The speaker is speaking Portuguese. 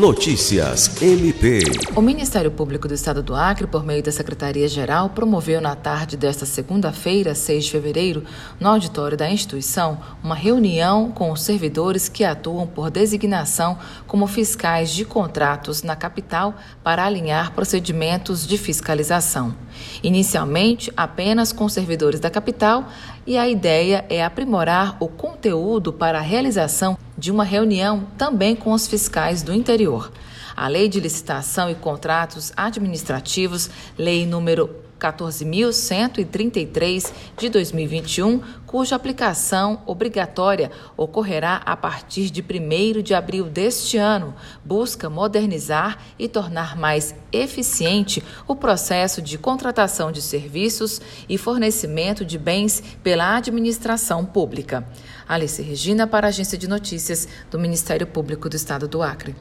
Notícias MP. O Ministério Público do Estado do Acre, por meio da Secretaria-Geral, promoveu na tarde desta segunda-feira, 6 de fevereiro, no auditório da instituição, uma reunião com os servidores que atuam por designação como fiscais de contratos na capital para alinhar procedimentos de fiscalização. Inicialmente, apenas com servidores da capital, e a ideia é aprimorar o conteúdo para a realização de uma reunião também com os fiscais do interior. A Lei de Licitação e Contratos Administrativos, Lei número 14.133 de 2021, cuja aplicação obrigatória ocorrerá a partir de 1 de abril deste ano, busca modernizar e tornar mais eficiente o processo de contratação de serviços e fornecimento de bens pela administração pública. Alice Regina, para a Agência de Notícias do Ministério Público do Estado do Acre.